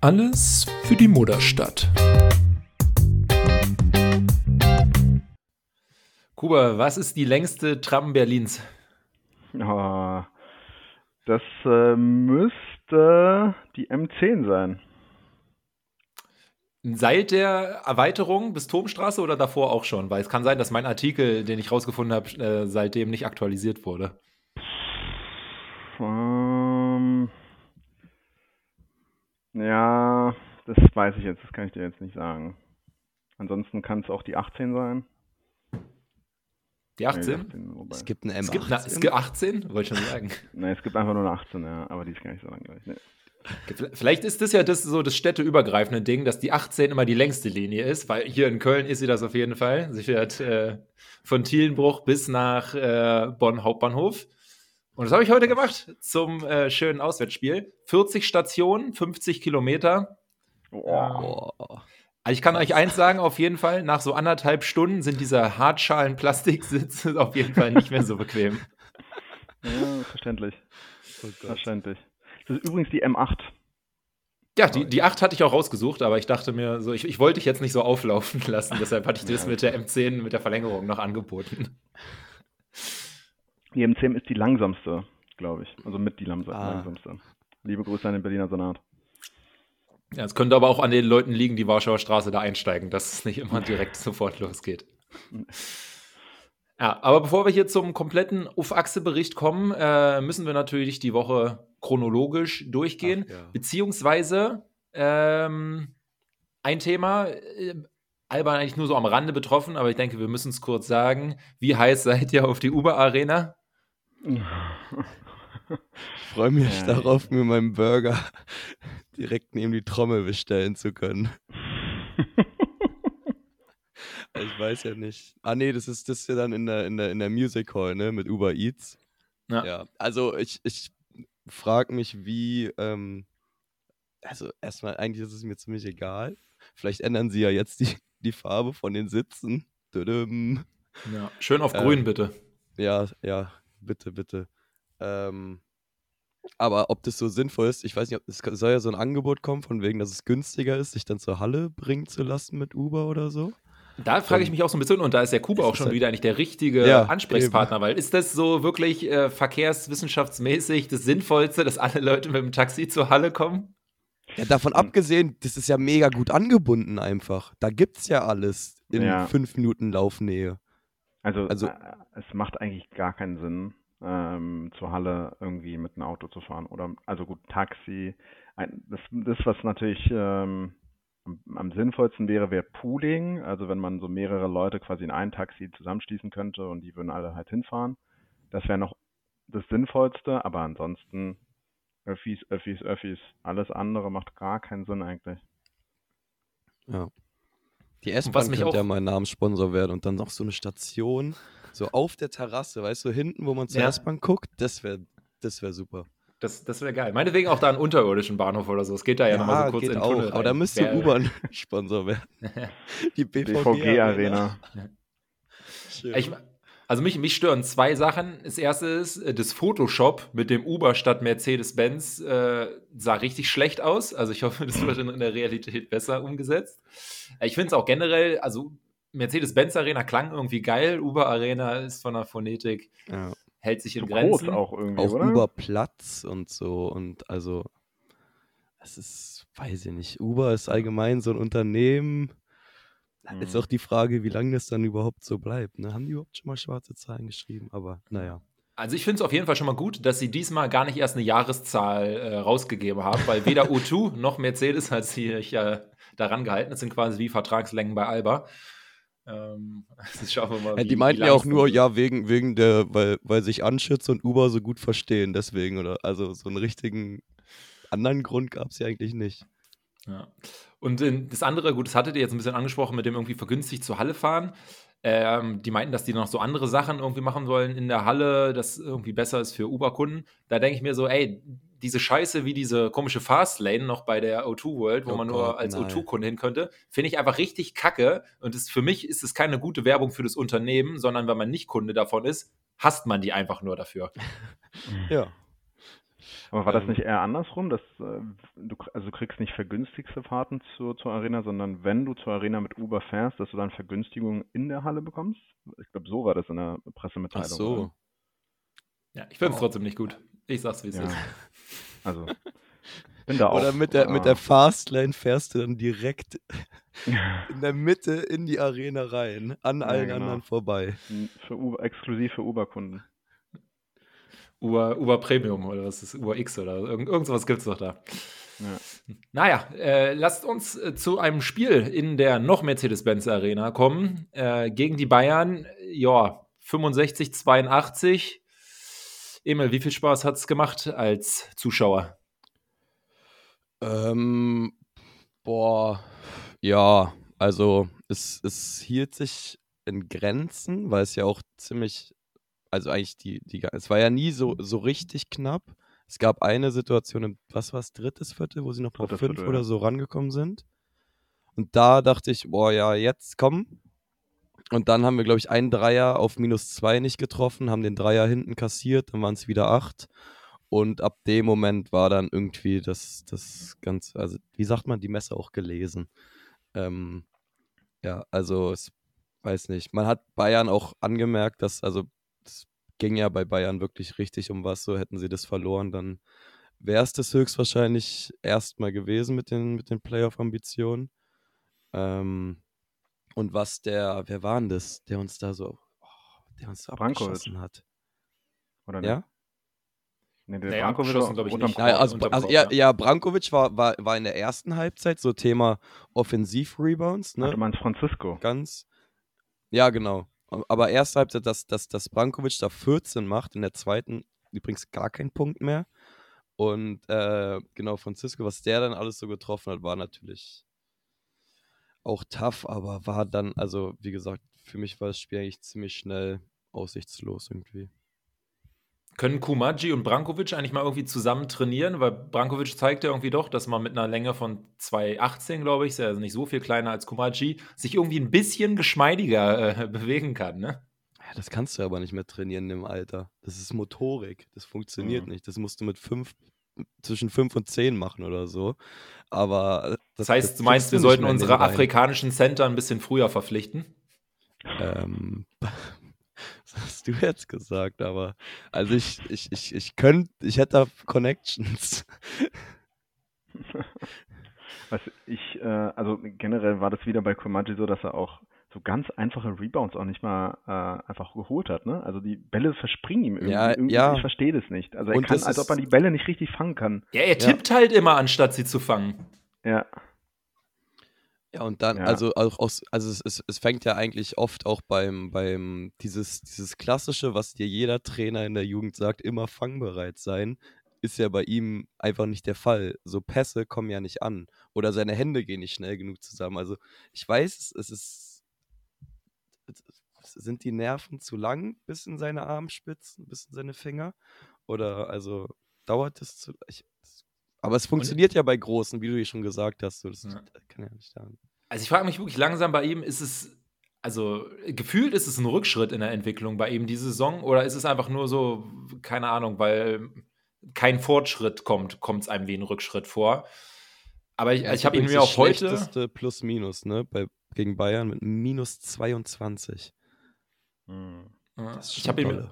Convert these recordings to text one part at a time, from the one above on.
Alles für die Mutterstadt. Kuba, was ist die längste Tram Berlins? Oh, das äh, müsste die M10 sein. Seit der Erweiterung bis Turmstraße oder davor auch schon? Weil es kann sein, dass mein Artikel, den ich rausgefunden habe, äh, seitdem nicht aktualisiert wurde. Ähm, ja, das weiß ich jetzt, das kann ich dir jetzt nicht sagen. Ansonsten kann es auch die 18 sein. Die 18? Nee, die 18 wobei- Es gibt eine M18. Es gibt, eine, es gibt 18, wollte ich schon sagen. Nee, es gibt einfach nur eine 18, ja, aber die ist gar nicht so lang, glaube ich. Nee. Vielleicht ist das ja das so das städteübergreifende Ding, dass die 18 immer die längste Linie ist, weil hier in Köln ist sie das auf jeden Fall. Sie fährt äh, von Thielenbruch bis nach äh, Bonn Hauptbahnhof. Und das habe ich heute gemacht zum äh, schönen Auswärtsspiel. 40 Stationen, 50 Kilometer. Also ich kann euch eins sagen, auf jeden Fall, nach so anderthalb Stunden sind diese Hartschalen-Plastiksitze auf jeden Fall nicht mehr so bequem. Ja, verständlich. Oh. Verständlich. Das ist übrigens die M8. Ja, die, die 8 hatte ich auch rausgesucht, aber ich dachte mir so, ich, ich wollte dich jetzt nicht so auflaufen lassen, deshalb hatte ich das mit der M10, mit der Verlängerung noch angeboten. Die M10 ist die langsamste, glaube ich. Also mit die langs Ah. langsamste. Liebe Grüße an den Berliner Senat. Ja, es könnte aber auch an den Leuten liegen, die Warschauer Straße da einsteigen, dass es nicht immer direkt sofort losgeht. Ja, aber bevor wir hier zum kompletten Uff-Achse-Bericht kommen, äh, müssen wir natürlich die Woche chronologisch durchgehen. Ach, ja. Beziehungsweise ähm, ein Thema, äh, Alban eigentlich nur so am Rande betroffen, aber ich denke, wir müssen es kurz sagen. Wie heiß seid ihr auf die Uber-Arena? Ich freue mich Ja. darauf, mir meinen Burger direkt neben die Trommel bestellen zu können. ich weiß ja nicht. Ah nee, das ist das ist ja dann in der, in der, in der Music Hall, ne? Mit Uber Eats. Ja. Ja. Also ich, ich frage mich, wie, ähm, also erstmal, eigentlich ist es mir ziemlich egal. Vielleicht ändern sie ja jetzt die, die Farbe von den Sitzen. Ja. Schön auf Ähm, grün, bitte. Ja, ja, bitte, bitte. Ähm, aber ob das so sinnvoll ist, ich weiß nicht, ob es soll ja so ein Angebot kommen, von wegen, dass es günstiger ist, sich dann zur Halle bringen zu lassen mit Uber oder so. Da frage ich mich auch so ein bisschen, und da ist der Kuba Es auch schon halt- wieder eigentlich der richtige Ja, Ansprechpartner, weil ist das so wirklich äh, verkehrswissenschaftsmäßig das Sinnvollste, dass alle Leute mit dem Taxi zur Halle kommen? Ja, davon Mhm. abgesehen, das ist ja mega gut angebunden einfach. Da gibt's ja alles in Ja. fünf Minuten Laufnähe. Also, Also- äh, es macht eigentlich gar keinen Sinn, ähm, zur Halle irgendwie mit einem Auto zu fahren. Oder, also gut, Taxi. Ein, das, das, was natürlich ähm, am, am sinnvollsten wäre, wäre Pooling. Also wenn man so mehrere Leute quasi in ein Taxi zusammenschließen könnte und die würden alle halt hinfahren. Das wäre noch das Sinnvollste, aber ansonsten Öffis, Öffis, Öffis. Alles andere macht gar keinen Sinn eigentlich. Ja. Die S-Bahn könnte ja mein Namenssponsor werden und dann noch so eine Station, so auf der Terrasse, weißt du, hinten, wo man zur Ja. S-Bahn guckt, das wäre das wär super. Das, das wäre geil. Meinetwegen auch da einen unterirdischen Bahnhof oder so. Es geht da ja, nochmal so kurz geht in den auch, Tunnel aber da rein. müsste U-Bahn-Sponsor werden. Die BVG-Arena. BVG-Arena. Schön. Ich, also mich, mich stören zwei Sachen. Das erste ist, äh, das Photoshop mit dem Uber statt Mercedes-Benz äh, sah richtig schlecht aus. Also ich hoffe, das wird in, in der Realität besser umgesetzt. Äh, Ich finde es auch generell, also Mercedes-Benz-Arena klang irgendwie geil. Uber-Arena ist von der Phonetik, ja. hält sich in Grenzen. groß auch irgendwie, Auch oder? Uber Platz und so und also es ist, weiß ich nicht, Uber ist allgemein so ein Unternehmen. Ist Mhm. auch die Frage, wie lange das dann überhaupt so bleibt. Ne? Haben die überhaupt schon mal schwarze Zahlen geschrieben? Aber naja. Also ich finde es auf jeden Fall schon mal gut, dass sie diesmal gar nicht erst eine Jahreszahl äh, rausgegeben haben, weil weder O2 noch Mercedes hat sich ja daran gehalten. Das sind quasi wie Vertragslängen bei Alba. Ähm, mal. Wie- die meinten ja auch dann nur, ja, wegen, wegen der, weil, weil sich Anschütz und Uber so gut verstehen, deswegen, oder? Also so einen richtigen anderen Grund gab es ja eigentlich nicht. Ja. Und in, das andere, gut, das hattet ihr jetzt ein bisschen angesprochen, mit dem irgendwie vergünstigt zur Halle fahren. Ähm, die meinten, dass die noch so andere Sachen irgendwie machen wollen in der Halle, das irgendwie besser ist für Uber-Kunden. Da denke ich mir so, ey, diese Scheiße wie diese komische Fastlane noch bei der O2 World, wo Oh man Gott, nur als nein. O2-Kunde hin könnte, finde ich einfach richtig kacke. Und das, für mich ist es keine gute Werbung für das Unternehmen, sondern wenn man nicht Kunde davon ist, hasst man die einfach nur dafür. Ja. Aber war das Ähm, nicht eher andersrum, dass äh, du, also du kriegst nicht vergünstigste Fahrten zur, zur Arena, sondern wenn du zur Arena mit Uber fährst, dass du dann Vergünstigungen in der Halle bekommst? Ich glaube, so war das in der Ach Pressemitteilung. so. oder? Ja, ich finde es trotzdem nicht gut. Ich sag's, wie es Ja. ist. Also, bin da auch. Oder mit der, mit der äh, Fastlane fährst du dann direkt in der Mitte in die Arena rein, an Ja, allen genau. anderen vorbei. für Uber, exklusiv für Uber-Kunden. Uber, Uber Premium oder was ist Uber X oder irgend, irgend sowas gibt's doch da. Ja. Naja, äh, lasst uns äh, zu einem Spiel in der noch Mercedes-Benz Arena kommen. Äh, gegen die Bayern, ja, 65, 82. Emil, wie viel Spaß hat's gemacht als Zuschauer? Ähm, boah, ja, also es, es hielt sich in Grenzen, weil es ja auch ziemlich, also eigentlich die, die, es war ja nie so, so richtig knapp. Es gab eine Situation im, was war es, drittes Viertel, wo sie noch auf fünf Viertel, oder so rangekommen sind. Und da dachte ich, boah, ja, jetzt komm. Und dann haben wir, glaube ich, einen Dreier auf minus zwei nicht getroffen, haben den Dreier hinten kassiert, dann waren es wieder acht. Und ab dem Moment war dann irgendwie das, das Ganze, also wie sagt man, die Messe auch gelesen. Ähm, ja, also es weiß nicht. Man hat Bayern auch angemerkt, dass, also ging ja bei Bayern wirklich richtig um was. So hätten sie das verloren, dann wäre es das höchstwahrscheinlich erstmal gewesen mit den, mit den Playoff-Ambitionen. Ähm, und was der, wer war denn das, der uns da so, oh, der uns so Brankovic. abgeschossen hat? Oder nicht? Ja? Nee, der Naja, Brankovic war glaub ich nicht. Naja, also, also Korb, ja, ja. ja, Brankovic war, war, war in der ersten Halbzeit so Thema Offensiv-Rebounds, Ach, du ne? meinst Francisco? Ganz. Ja, genau. Aber erste Halbzeit, dass, dass, dass Brankovic da 14 macht, in der zweiten übrigens gar kein Punkt mehr. Und äh, genau, Francisco, was der dann alles so getroffen hat, war natürlich auch tough, aber war dann, also wie gesagt, für mich war das Spiel eigentlich ziemlich schnell aussichtslos irgendwie. Können Kumaji und Brankovic eigentlich mal irgendwie zusammen trainieren? Weil Brankovic zeigt ja irgendwie doch, dass man mit einer Länge von 2,18, glaube ich, ist ja also nicht so viel kleiner als Kumaji, sich irgendwie ein bisschen geschmeidiger äh, bewegen kann, ne? Ja, das kannst du aber nicht mehr trainieren im Alter. Das ist Motorik. Das funktioniert Mhm. nicht. Das musst du mit fünf, zwischen fünf und zehn machen oder so. Aber äh, Das heißt, das du meinst, wir sollten unsere afrikanischen Center ein bisschen früher verpflichten? Ähm, hast du jetzt gesagt? Aber also ich, ich, ich, ich könnte, ich hätte da Connections. Was ich, äh, also generell war das wieder bei Komaji so, dass er auch so ganz einfache Rebounds auch nicht mal äh, einfach geholt hat, ne? Also die Bälle verspringen ihm irgendwie. Ja, irgendwie ja. Ich verstehe das nicht. Also er Und kann, als ob er ist- die Bälle nicht richtig fangen kann. Ja, er tippt halt immer, anstatt sie zu fangen. Ja. Ja, und dann, Ja. also auch aus, also es, es, es fängt ja eigentlich oft auch beim, beim, dieses, dieses Klassische, was dir jeder Trainer in der Jugend sagt, immer fangbereit sein, ist ja bei ihm einfach nicht der Fall. So Pässe kommen ja nicht an. Oder seine Hände gehen nicht schnell genug zusammen. Also ich weiß, es ist. es Sind die Nerven zu lang bis in seine Armspitzen, bis in seine Finger? Oder also dauert es zu. Ich, aber es funktioniert ja bei Großen, wie du hier schon gesagt hast. So, das Ja. kann ja nicht sagen. Also ich frage mich wirklich langsam bei ihm, ist es, also gefühlt ist es ein Rückschritt in der Entwicklung bei ihm diese Saison oder ist es einfach nur so, keine Ahnung, weil kein Fortschritt kommt, kommt es einem wie ein Rückschritt vor. Aber ich, Ja, ich habe ihn mir das auch heute, schlechteste Plus-Minus, ne? Bei, gegen Bayern mit minus 22. Hm. Ja, Das ist ich habe ihn dolle.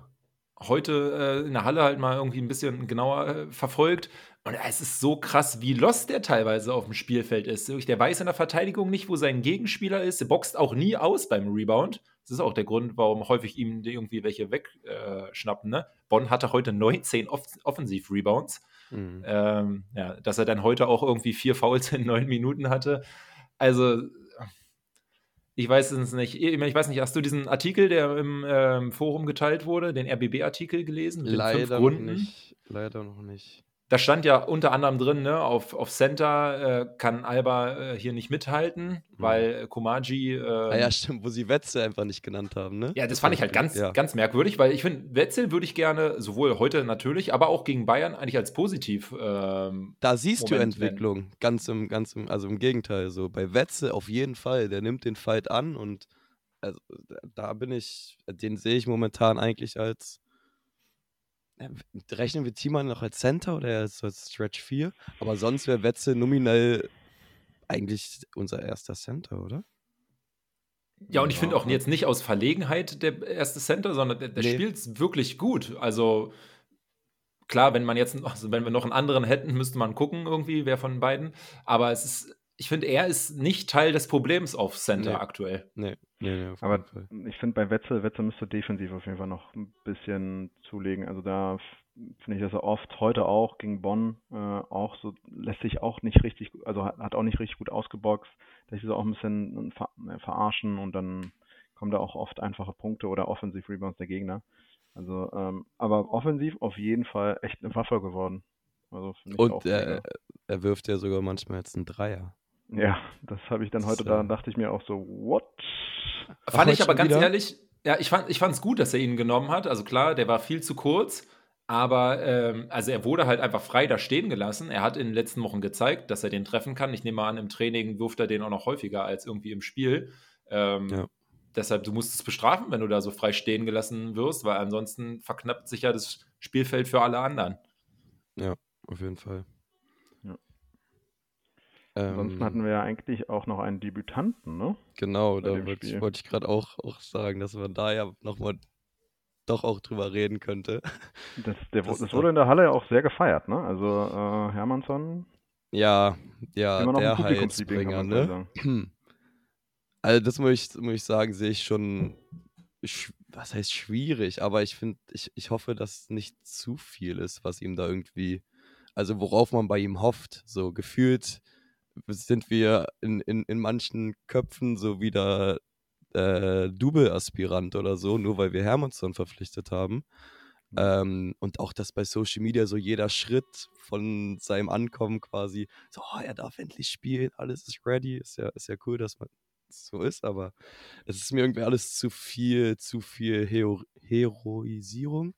Heute äh, in der Halle halt mal irgendwie ein bisschen genauer äh, verfolgt. Und es ist so krass, wie lost der teilweise auf dem Spielfeld ist. Der weiß in der Verteidigung nicht, wo sein Gegenspieler ist. Der boxt auch nie aus beim Rebound. Das ist auch der Grund, warum häufig ihm irgendwie welche wegschnappen. Äh, ne? Bonn hatte heute 19 Off Offensiv-Rebounds. Mhm. Ähm, ja, dass er dann heute auch irgendwie vier Fouls in neun Minuten hatte. Also, ich weiß es nicht. Ich weiß nicht, hast du diesen Artikel, der im ähm, Forum geteilt wurde, den RBB-Artikel gelesen? Leider noch nicht. Leider noch nicht. Da stand ja unter anderem drin, ne, auf, auf Center äh, kann Alba äh, hier nicht mithalten, weil äh, Komaji. Äh, Ah ja, stimmt, wo sie Wetzel einfach nicht genannt haben, ne? ja, das fand ich halt ganz, ja. ganz merkwürdig, weil ich finde, Wetzel würde ich gerne, sowohl heute natürlich, aber auch gegen Bayern eigentlich als positiv. Ähm, Da siehst du Moment, wenn- Entwicklung. Ganz im, ganz im, also im Gegenteil. So bei Wetzel auf jeden Fall. Der nimmt den Fight an und also, da- bin ich, den sehe ich momentan eigentlich als äh, rechnen wir Thiemann noch als Center oder als Stretch 4? Aber sonst wäre Wetzel nominell eigentlich unser erster Center, oder? Ja, und ich finde auch jetzt nicht aus Verlegenheit der erste Center, sondern der, der nee. spielt wirklich gut. Also klar, wenn man jetzt, also wenn wir noch einen anderen hätten, müsste man gucken irgendwie, wer von beiden. Aber es ist, ich finde, er ist nicht Teil des Problems auf Center nee. aktuell. Nee, nee, nee Aber ich finde bei Wetzel, Wetzel müsste defensiv auf jeden Fall noch ein bisschen zulegen. Also da finde ich, dass er oft heute auch gegen Bonn äh, auch so lässt sich auch nicht richtig, also hat, hat auch nicht richtig gut ausgeboxt, lässt sich so auch ein bisschen ver äh, verarschen und dann kommen da auch oft einfache Punkte oder Offensive Rebounds der Gegner. Also, ähm, aber offensiv auf jeden Fall echt eine Waffe geworden. Also und er, er wirft ja sogar manchmal jetzt einen Dreier. Ja, das habe ich dann heute, da dachte ich mir auch so, what? Fand ich aber ganz wieder? ehrlich, ja, ich fand es gut, dass er ihn genommen hat. Also klar, der war viel zu kurz. Aber ähm, also er wurde halt einfach frei da stehen gelassen. Er hat in den letzten Wochen gezeigt, dass er den treffen kann. Ich nehme mal an, im Training wirft er den auch noch häufiger als irgendwie im Spiel. Ähm, ja. Deshalb, du musst es bestrafen, wenn du da so frei stehen gelassen wirst, weil ansonsten verknappt sich ja das Spielfeld für alle anderen. Ja, auf jeden Fall. Ja. Ansonsten ähm, hatten wir ja eigentlich auch noch einen Debütanten, ne? Genau, da wollte wollt ich gerade auch, auch sagen, dass man da ja nochmal doch auch drüber reden könnte. Das, der, das, das wurde in der Halle auch sehr gefeiert, ne? Also äh, Hermannsson. Ja, ja, der Heilsbringer, ne? Also das muss ich, muss ich sagen, sehe ich schon, was heißt schwierig, aber ich finde, ich, ich hoffe, dass nicht zu viel ist, was ihm da irgendwie, also worauf man bei ihm hofft. So gefühlt sind wir in, in, in manchen Köpfen so wieder äh, Double-Aspirant oder so, nur weil wir Hermannsson verpflichtet haben. Mhm. Ähm, und auch, dass bei Social Media so jeder Schritt von seinem Ankommen quasi, so, oh, er darf endlich spielen, alles ist ready, ist ja, ist ja cool, dass man so ist, aber es ist mir irgendwie alles zu viel, zu viel Hero Heroisierung.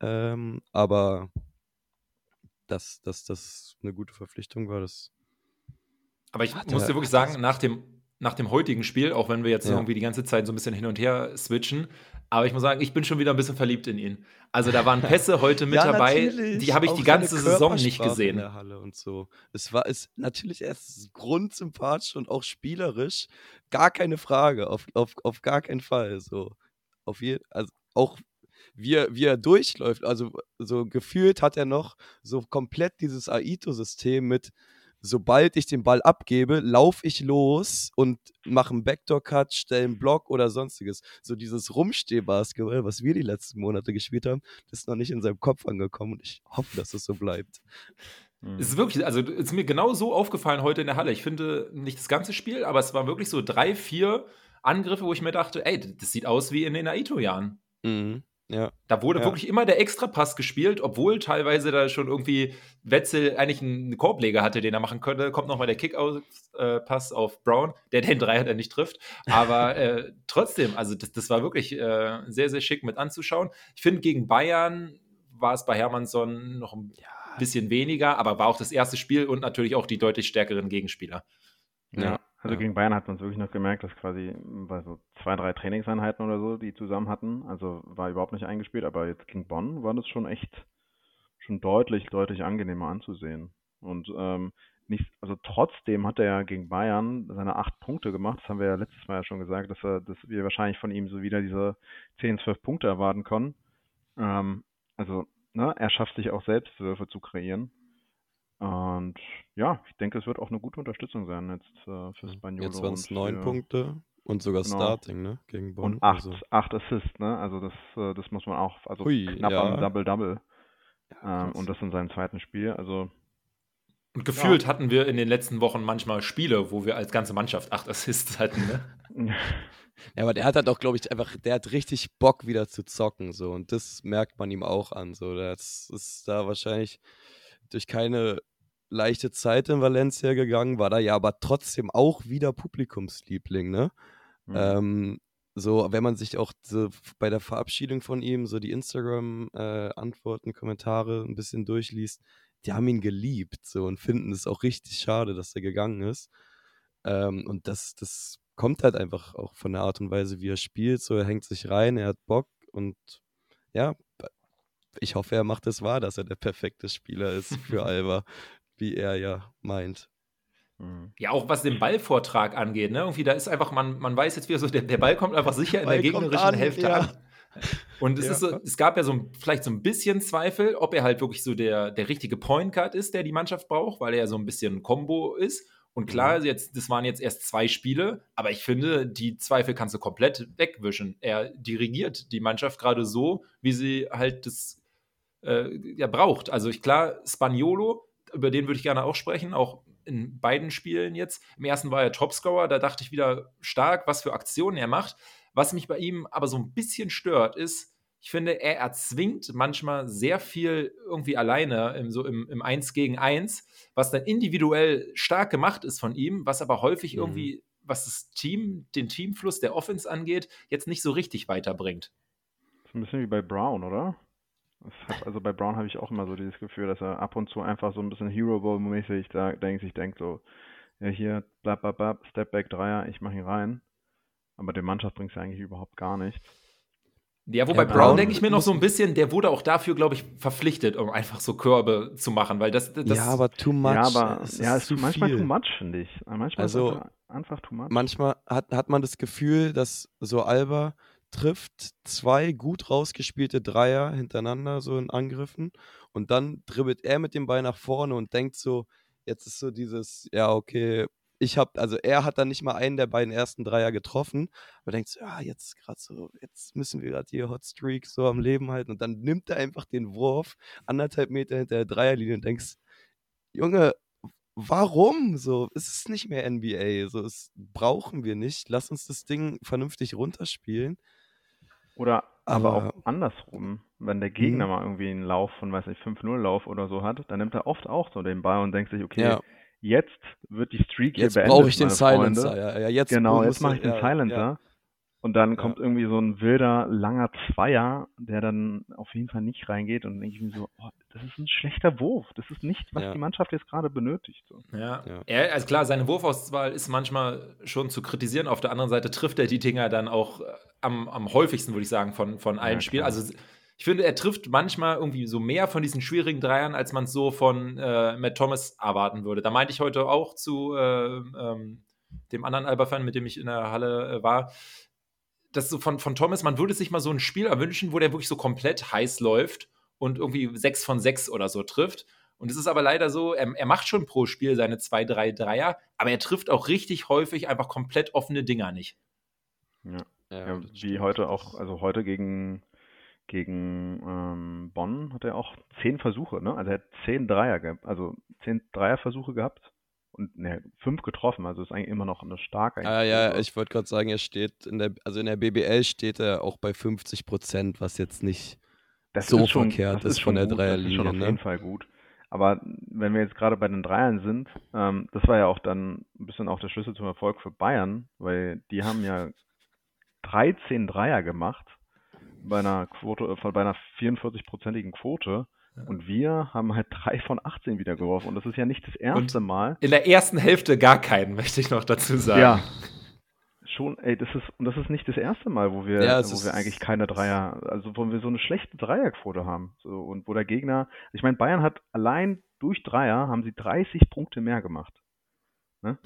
Ähm, aber dass, dass das eine gute Verpflichtung war, das. Aber ich muss dir wirklich sagen, nach dem nach dem heutigen Spiel, auch wenn wir jetzt ja. irgendwie die ganze Zeit so ein bisschen hin und her switchen. Aber ich muss sagen, ich bin schon wieder ein bisschen verliebt in ihn. Also da waren Pässe heute mit ja, dabei, die habe ich die ganze Saison nicht gesehen. In der Halle und so. Es war ist natürlich erst grundsympathisch und auch spielerisch, gar keine Frage, auf, auf, auf gar keinen Fall. So. Auf je, also auch wie er, wie er durchläuft, also so gefühlt hat er noch so komplett dieses Aito-System mit sobald ich den Ball abgebe, laufe ich los und mache einen Backdoor-Cut, stelle einen Block oder sonstiges. So dieses Rumsteh-Basketball, was wir die letzten Monate gespielt haben, das ist noch nicht in seinem Kopf angekommen und ich hoffe, dass es so bleibt. Es ist wirklich, also es ist mir genau so aufgefallen heute in der Halle. Ich finde nicht das ganze Spiel, aber es waren wirklich so drei, vier Angriffe, wo ich mir dachte, ey, das sieht aus wie in den Aito-Jahren. Mhm. Ja. Da wurde ja. wirklich immer der Extrapass gespielt, obwohl teilweise da schon irgendwie Wetzel eigentlich einen Korbleger hatte, den er machen könnte. Kommt nochmal der Kick-Pass auf Brown, der den Dreier dann nicht trifft. Aber äh, trotzdem, also das, das war wirklich äh, sehr, sehr schick mit anzuschauen. Ich finde, gegen Bayern war es bei Hermannsson noch ein ja. bisschen weniger, aber war auch das erste Spiel und natürlich auch die deutlich stärkeren Gegenspieler. Ja. Also ja. gegen Bayern hat man es wirklich noch gemerkt, dass quasi bei so zwei, drei Trainingseinheiten oder so, die zusammen hatten, also war überhaupt nicht eingespielt, aber jetzt gegen Bonn war das schon echt schon deutlich, deutlich angenehmer anzusehen. Und ähm, nicht, also trotzdem hat er ja gegen Bayern seine acht Punkte gemacht. Das haben wir ja letztes Mal ja schon gesagt, dass er, dass wir wahrscheinlich von ihm so wieder diese 10, 12 Punkte erwarten können. Ähm, also, ne, er schafft sich auch selbst Würfe zu kreieren. Und ja, ich denke, es wird auch eine gute Unterstützung sein jetzt äh, für Spaniolo. Jetzt waren es neun Punkte und sogar genau. Starting, ne? Gegen Bonn. Und acht, also. acht Assists, ne? Also das, äh, das muss man auch, also Hui, knapp ja. am Double-Double. Ja, ähm, und das in seinem zweiten Spiel. Also und gefühlt ja. hatten wir in den letzten Wochen manchmal Spiele, wo wir als ganze Mannschaft acht Assists hatten, ne? ja, aber der hat halt auch, glaube ich, einfach, der hat richtig Bock wieder zu zocken, so. Und das merkt man ihm auch an, so. Das ist da wahrscheinlich durch keine leichte Zeit in Valencia gegangen, war da ja aber trotzdem auch wieder Publikumsliebling, ne? Mhm. Ähm, so, wenn man sich auch so bei der Verabschiedung von ihm so die Instagram-Antworten, äh, Kommentare ein bisschen durchliest, die haben ihn geliebt so und finden es auch richtig schade, dass er gegangen ist. Ähm, und das, das kommt halt einfach auch von der Art und Weise, wie er spielt. So, er hängt sich rein, er hat Bock und ja, ich hoffe, er macht es wahr, dass er der perfekte Spieler ist für Alba, wie er ja meint. Mhm. Ja, auch was den Ballvortrag angeht, ne? Irgendwie, da ist einfach, man, man weiß jetzt wieder so, der, der Ball kommt einfach sicher in der gegnerischen an, Hälfte ja. an. Und es, ja. ist so, es gab ja so vielleicht so ein bisschen Zweifel, ob er halt wirklich so der, der richtige Point Guard ist, der die Mannschaft braucht, weil er ja so ein bisschen Combo ist. Und klar, mhm. jetzt, das waren jetzt erst zwei Spiele, aber ich finde, die Zweifel kannst du komplett wegwischen. Er dirigiert die Mannschaft gerade so, wie sie halt das äh, ja, braucht. Also ich, klar, Spaniolo, über den würde ich gerne auch sprechen, auch in beiden Spielen jetzt. Im ersten war er Topscorer, da dachte ich wieder stark, was für Aktionen er macht. Was mich bei ihm aber so ein bisschen stört, ist, ich finde, er erzwingt manchmal sehr viel irgendwie alleine im, so im, im 1 gegen 1, was dann individuell stark gemacht ist von ihm, was aber häufig mhm. irgendwie, was das Team, den Teamfluss der Offense angeht, jetzt nicht so richtig weiterbringt. Das ist ein bisschen wie bei Brown, oder? Hat, also bei Brown habe ich auch immer so dieses Gefühl, dass er ab und zu einfach so ein bisschen Hero Bowl mäßig da denkt, sich denkt so, ja hier, blab, blab, blab, Step Back Dreier, ich mache ihn rein. Aber der Mannschaft bringt es ja eigentlich überhaupt gar nichts. Ja, wobei ja, Brown, denke ich mir noch so ein bisschen, der wurde auch dafür, glaube ich, verpflichtet, um einfach so Körbe zu machen, weil das, das Ja, aber too much. Ja, aber es ja, ist, ist manchmal viel. too much, finde ich. Manchmal also, ist einfach too much. Manchmal hat, hat man das Gefühl, dass so Alba trifft zwei gut rausgespielte Dreier hintereinander, so in Angriffen. Und dann dribbelt er mit dem Ball nach vorne und denkt so, jetzt ist so dieses, ja, okay, ich habe, also er hat dann nicht mal einen der beiden ersten Dreier getroffen, aber denkt so, ja, jetzt gerade so, jetzt müssen wir gerade hier Hot Streak so am Leben halten. Und dann nimmt er einfach den Wurf anderthalb Meter hinter der Dreierlinie und denkst, Junge, warum? So, es ist nicht mehr NBA. So, es brauchen wir nicht. Lass uns das Ding vernünftig runterspielen. Oder aber, aber auch andersrum. Wenn der Gegner mh. mal irgendwie einen Lauf von, weiß nicht, 5-0-Lauf oder so hat, dann nimmt er oft auch so den Ball und denkt sich, okay, ja. jetzt wird die Streak jetzt hier beendet. Jetzt brauche ich den Silencer. Ja, ja, jetzt genau, jetzt mache ich den Silencer. Und dann kommt ja. irgendwie so ein wilder, langer Zweier, der dann auf jeden Fall nicht reingeht und denke ich mir so, oh, das ist ein schlechter Wurf. Das ist nicht, was ja. die Mannschaft jetzt gerade benötigt. So. Ja. ja. Er, also klar, seine Wurfauswahl ist manchmal schon zu kritisieren. Auf der anderen Seite trifft er die Dinger dann auch äh, am, am häufigsten, würde ich sagen, von, von allen Spielen. Also ich finde, er trifft manchmal irgendwie so mehr von diesen schwierigen Dreiern, als man es so von äh, Matt Thomas erwarten würde. Da meinte ich heute auch zu äh, ähm, dem anderen Alba-Fan, mit dem ich in der Halle äh, war, das so von, von Thomas, man würde sich mal so ein Spiel erwünschen, wo der wirklich so komplett heiß läuft und irgendwie sechs von sechs oder so trifft. Und es ist aber leider so, er, er macht schon pro Spiel seine zwei, drei Dreier, aber er trifft auch richtig häufig einfach komplett offene Dinger nicht. Ja, ja, ja wie heute auch, also heute gegen, gegen ähm, Bonn hat er auch zehn Versuche, ne? Also er hat zehn Dreier, also zehn Dreierversuche gehabt ne, fünf getroffen, also ist eigentlich immer noch eine starke. Ah, ja, ich wollte gerade sagen, er steht in der, also in der BBL steht er auch bei 50 Prozent, was jetzt nicht das so ist schon, verkehrt ist, ist von der gut, Dreierlinie. Das ist schon auf ne? jeden Fall gut. Aber wenn wir jetzt gerade bei den Dreiern sind, ähm, das war ja auch dann ein bisschen auch der Schlüssel zum Erfolg für Bayern, weil die haben ja 13 Dreier gemacht bei einer Quote, äh, bei einer 44-prozentigen Quote. Und wir haben halt drei von 18 wieder geworfen. Und das ist ja nicht das erste und Mal. In der ersten Hälfte gar keinen, möchte ich noch dazu sagen. Ja. Schon, ey, das ist, und das ist nicht das erste Mal, wo wir, ja, wo wir eigentlich keine Dreier, also wo wir so eine schlechte Dreierquote haben. So, und wo der Gegner, ich meine, Bayern hat allein durch Dreier haben sie 30 Punkte mehr gemacht. Ne?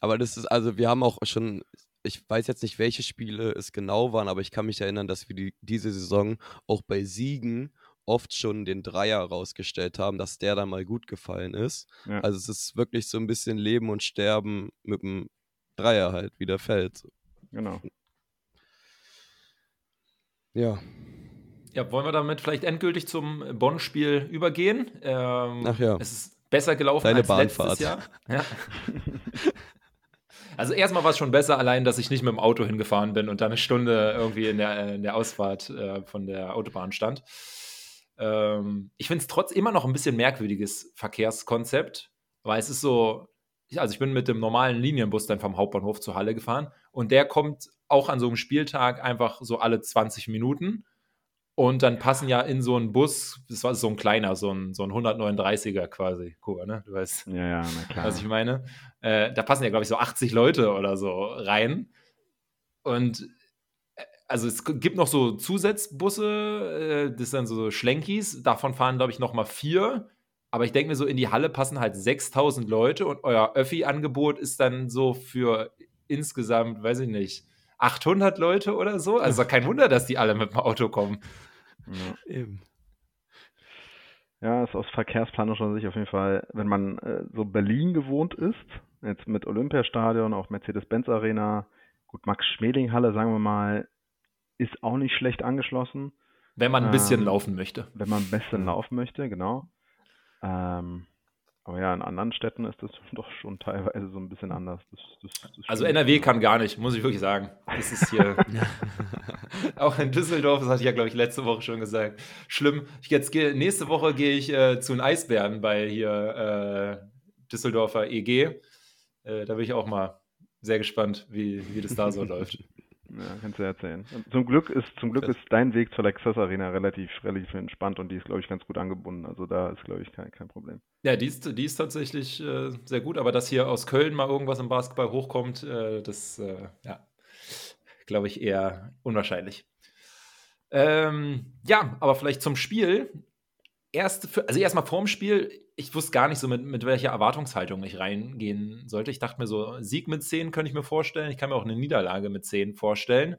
Aber das ist, also wir haben auch schon, ich weiß jetzt nicht, welche Spiele es genau waren, aber ich kann mich erinnern, dass wir die, diese Saison auch bei Siegen oft schon den Dreier rausgestellt haben, dass der dann mal gut gefallen ist. Ja. Also es ist wirklich so ein bisschen Leben und Sterben mit dem Dreier halt, wie der fällt. Genau. Ja. Ja, wollen wir damit vielleicht endgültig zum Bonn-Spiel übergehen? Ähm, Ach ja. Es ist besser gelaufen Deine als Bahnfahrt. letztes Jahr. Ja. Also erstmal war es schon besser, allein, dass ich nicht mit dem Auto hingefahren bin und da eine Stunde irgendwie in der, in der Ausfahrt äh, von der Autobahn stand. Ähm, ich finde es trotz immer noch ein bisschen merkwürdiges Verkehrskonzept, weil es ist so, also ich bin mit dem normalen Linienbus dann vom Hauptbahnhof zur Halle gefahren und der kommt auch an so einem Spieltag einfach so alle 20 Minuten. Und dann passen ja in so einen Bus, das war so ein kleiner, so ein, so ein 139er quasi, Kuba, ne? Du weißt, ja, ja, was ich meine. Äh, da passen ja, glaube ich, so 80 Leute oder so rein. Und also es gibt noch so Zusatzbusse, äh, das sind so Schlenkis, davon fahren, glaube ich, noch mal vier. Aber ich denke mir so, in die Halle passen halt 6000 Leute und euer Öffi-Angebot ist dann so für insgesamt, weiß ich nicht, 800 Leute oder so. Also kein Wunder, dass die alle mit dem Auto kommen. Ja. Eben. Ja, ist aus verkehrsplanerischer Sicht auf jeden Fall, wenn man äh, so Berlin gewohnt ist, jetzt mit Olympiastadion, auch Mercedes-Benz Arena, gut, Max-Schmeling-Halle, sagen wir mal, ist auch nicht schlecht angeschlossen. Wenn man ein bisschen ähm, laufen möchte. Wenn man ein bisschen laufen möchte, genau. Ähm, aber ja, in anderen Städten ist das doch schon teilweise so ein bisschen anders. Das, das, das also NRW kann gar nicht, muss ich wirklich sagen. Das ist hier. auch in Düsseldorf, das hatte ich ja, glaube ich, letzte Woche schon gesagt. Schlimm. Jetzt gehe, nächste Woche gehe ich äh, zu den Eisbären bei hier äh, Düsseldorfer EG. Äh, da bin ich auch mal sehr gespannt, wie, wie das da so läuft. Ja, kannst du erzählen. Zum Glück ist, zum Glück ist dein Weg zur Lexus Arena relativ, relativ entspannt und die ist, glaube ich, ganz gut angebunden. Also da ist, glaube ich, kein, kein Problem. Ja, die ist, die ist tatsächlich äh, sehr gut, aber dass hier aus Köln mal irgendwas im Basketball hochkommt, äh, das, äh, ja, glaube ich, eher unwahrscheinlich. Ähm, ja, aber vielleicht zum Spiel. Erste, also erstmal vorm Spiel, ich wusste gar nicht so, mit, mit welcher Erwartungshaltung ich reingehen sollte. Ich dachte mir so, Sieg mit 10 könnte ich mir vorstellen. Ich kann mir auch eine Niederlage mit 10 vorstellen.